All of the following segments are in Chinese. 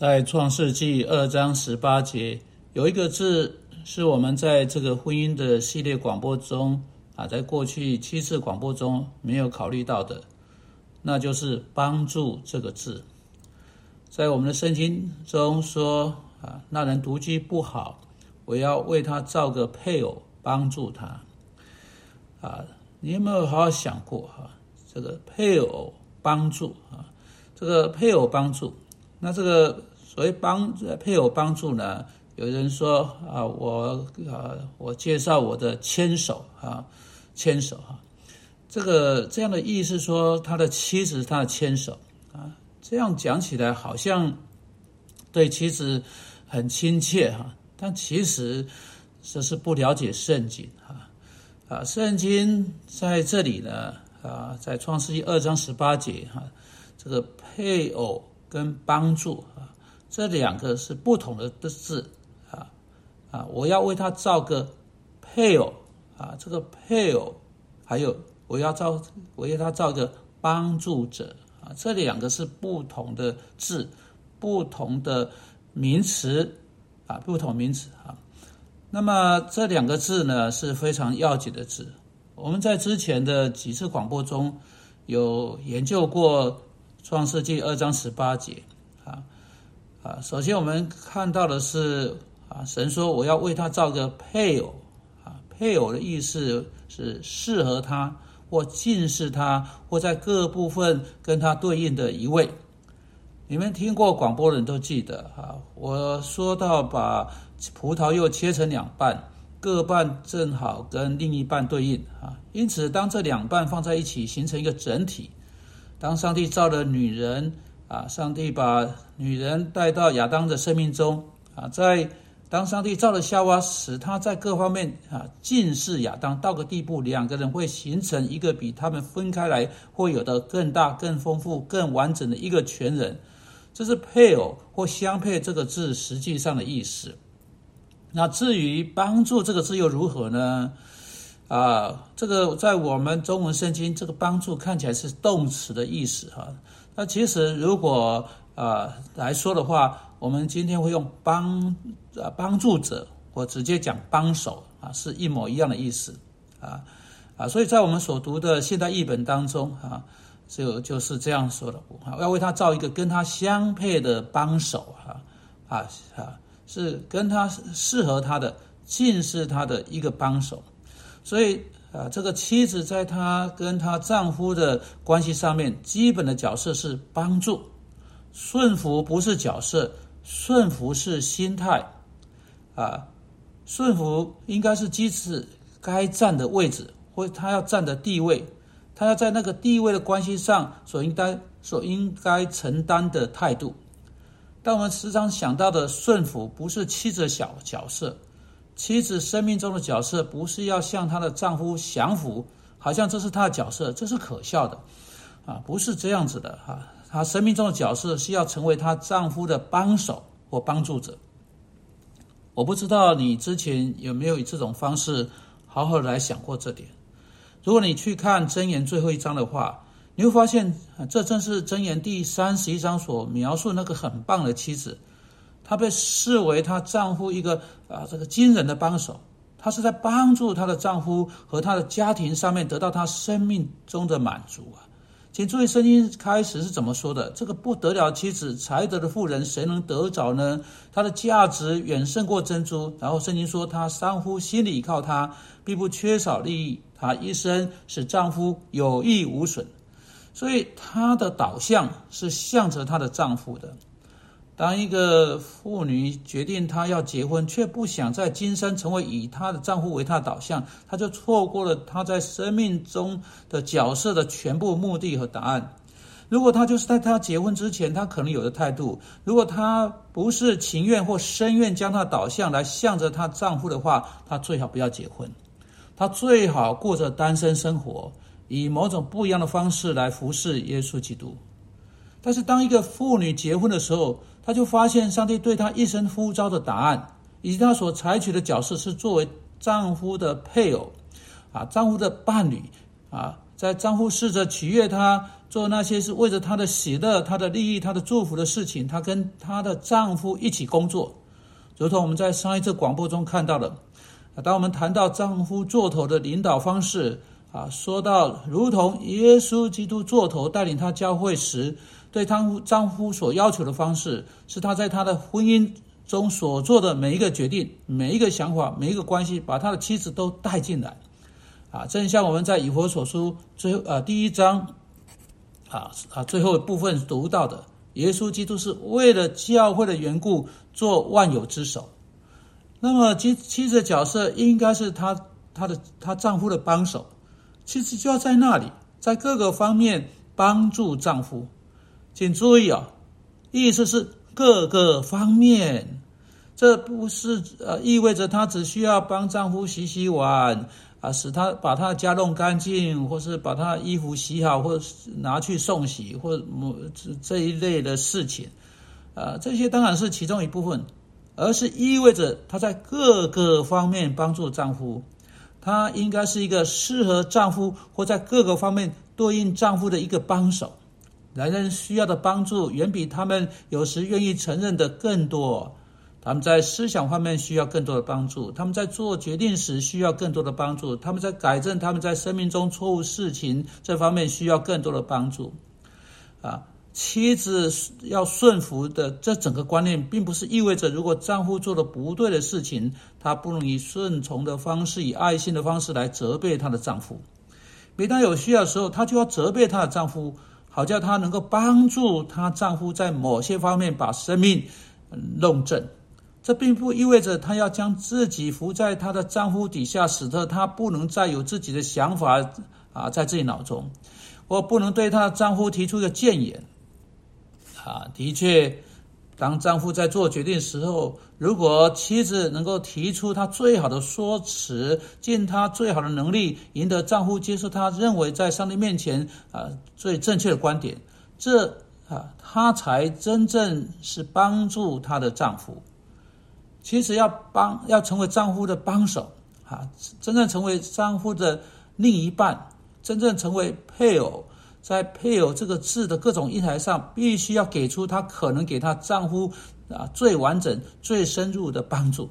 在创世纪二章十八节，有一个字是我们在这个婚姻的系列广播中啊，在过去七次广播中没有考虑到的，那就是“帮助”这个字。在我们的圣经中说啊，那人独居不好，我要为他造个配偶帮助他。啊，你有没有好好想过哈？这个配偶帮助啊，这个配偶帮助，那这个。所以帮配偶帮助呢？有人说啊，我啊，我介绍我的牵手啊，牵手哈，这个这样的意思说，他的妻子他的牵手啊，这样讲起来好像对妻子很亲切哈，但其实这是不了解圣经哈啊，圣经在这里呢啊，在创世纪二章十八节哈，这个配偶跟帮助啊。这两个是不同的的字啊啊！我要为他造个配偶啊，这个配偶还有我要造，我要他造个帮助者啊，这两个是不同的字，不同的名词啊，不同名词啊。那么这两个字呢是非常要紧的字。我们在之前的几次广播中有研究过创世纪二章十八节。啊，啊首先我们看到的是啊，神说我要为他造个配偶啊，配偶的意思是适合他或近视他或在各部分跟他对应的一位。你们听过广播的人都记得啊，我说到把葡萄柚切成两半，各半正好跟另一半对应啊，因此当这两半放在一起形成一个整体，当上帝造了女人。啊！上帝把女人带到亚当的生命中啊，在当上帝造了夏娃，使他在各方面啊近似亚当到个地步，两个人会形成一个比他们分开来会有的更大、更丰富、更完整的一个全人。这是配偶或相配这个字实际上的意思。那至于帮助这个字又如何呢？啊，这个在我们中文圣经，这个帮助看起来是动词的意思哈。那其实如果啊来说的话，我们今天会用帮啊帮助者，或直接讲帮手啊，是一模一样的意思啊啊，所以在我们所读的现代译本当中啊，就就是这样说的啊，要为他造一个跟他相配的帮手啊啊啊，是跟他适合他的、近似他的一个帮手。所以啊，这个妻子在她跟她丈夫的关系上面，基本的角色是帮助、顺服，不是角色，顺服是心态啊。顺服应该是妻子该站的位置，或她要站的地位，她要在那个地位的关系上所应该所应该承担的态度。但我们时常想到的顺服，不是妻子的小角色。妻子生命中的角色不是要向她的丈夫降服，好像这是她的角色，这是可笑的，啊，不是这样子的哈。她生命中的角色是要成为她丈夫的帮手或帮助者。我不知道你之前有没有以这种方式好好来想过这点。如果你去看箴言最后一章的话，你会发现，这正是箴言第三十一章所描述那个很棒的妻子。她被视为她丈夫一个啊这个惊人的帮手，她是在帮助她的丈夫和她的家庭上面得到她生命中的满足啊。请注意圣经开始是怎么说的：这个不得了妻子才德的妇人，谁能得着呢？她的价值远胜过珍珠。然后圣经说，她丈夫心里依靠她，并不缺少利益，她一生使丈夫有益无损。所以她的导向是向着她的丈夫的。当一个妇女决定她要结婚，却不想在今生成为以她的丈夫为她的导向，她就错过了她在生命中的角色的全部目的和答案。如果她就是在她结婚之前，她可能有的态度；如果她不是情愿或深愿将她的导向来向着她丈夫的话，她最好不要结婚。她最好过着单身生活，以某种不一样的方式来服侍耶稣基督。但是，当一个妇女结婚的时候，她就发现上帝对她一生呼召的答案，以及她所采取的角色是作为丈夫的配偶，啊，丈夫的伴侣，啊，在丈夫试着取悦她，做那些是为着她的喜乐、她的利益、她的祝福的事情。她跟她的丈夫一起工作，如同我们在上一次广播中看到的。当我们谈到丈夫做头的领导方式啊，说到如同耶稣基督做头带领他教会时，对丈夫丈夫所要求的方式，是他在他的婚姻中所做的每一个决定、每一个想法、每一个关系，把他的妻子都带进来。啊，正像我们在以弗所书最呃第一章啊啊最后部分读到的，耶稣基督是为了教会的缘故做万有之首。那么妻妻子的角色应该是她她的她丈夫的帮手，妻子就要在那里，在各个方面帮助丈夫。请注意啊，意思是各个方面，这不是呃意味着她只需要帮丈夫洗洗碗啊，使他把他家弄干净，或是把他衣服洗好，或是拿去送洗，或这这一类的事情，啊，这些当然是其中一部分。而是意味着她在各个方面帮助丈夫，她应该是一个适合丈夫或在各个方面对应丈夫的一个帮手。男人需要的帮助远比他们有时愿意承认的更多。他们在思想方面需要更多的帮助，他们在做决定时需要更多的帮助，他们在改正他们在生命中错误事情这方面需要更多的帮助。啊。妻子要顺服的这整个观念，并不是意味着如果丈夫做了不对的事情，她不能以顺从的方式、以爱心的方式来责备她的丈夫。每当有需要的时候，她就要责备她的丈夫，好叫她能够帮助她丈夫在某些方面把生命弄正。这并不意味着她要将自己伏在她的丈夫底下，使得她不能再有自己的想法啊，在自己脑中，我不能对她的丈夫提出一个谏言。啊，的确，当丈夫在做决定时候，如果妻子能够提出她最好的说辞，尽她最好的能力，赢得丈夫接受她认为在上帝面前啊最正确的观点，这啊，她才真正是帮助她的丈夫。其实要帮，要成为丈夫的帮手啊，真正成为丈夫的另一半，真正成为配偶。在配偶这个字的各种意材上，必须要给出她可能给她丈夫啊最完整、最深入的帮助。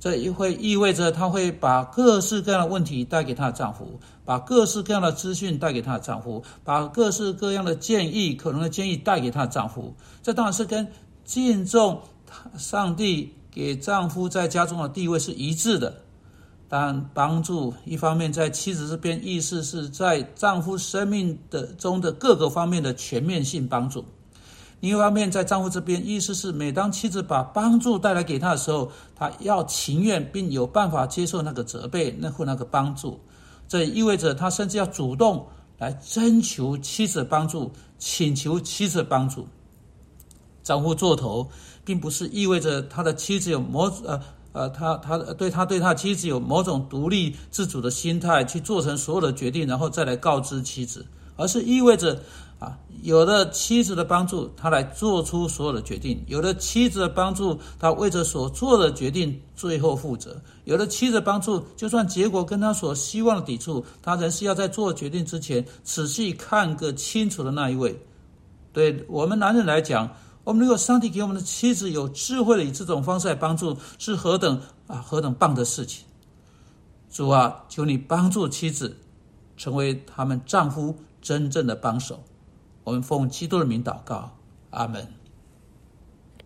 这也会意味着她会把各式各样的问题带给她的丈夫，把各式各样的资讯带给她的丈夫，把各式各样的建议、可能的建议带给她的丈夫。这当然是跟敬重上帝给丈夫在家中的地位是一致的。但帮助一方面在妻子这边，意思是在丈夫生命的中的各个方面的全面性帮助；另一方面，在丈夫这边，意思是每当妻子把帮助带来给他的时候，他要情愿并有办法接受那个责备，那或那个帮助。这意味着他甚至要主动来征求妻子帮助，请求妻子帮助。丈夫做头，并不是意味着他的妻子有某呃。呃，他他对他对他妻子有某种独立自主的心态，去做成所有的决定，然后再来告知妻子，而是意味着啊，有了妻子的帮助，他来做出所有的决定；有了妻子的帮助，他为着所做的决定最后负责；有了妻子的帮助，就算结果跟他所希望的抵触，他仍是要在做决定之前仔细看个清楚的那一位。对我们男人来讲。我们如果上帝给我们的妻子有智慧的以这种方式来帮助，是何等啊何等棒的事情！主啊，求你帮助妻子成为他们丈夫真正的帮手。我们奉基督的名祷告，阿门。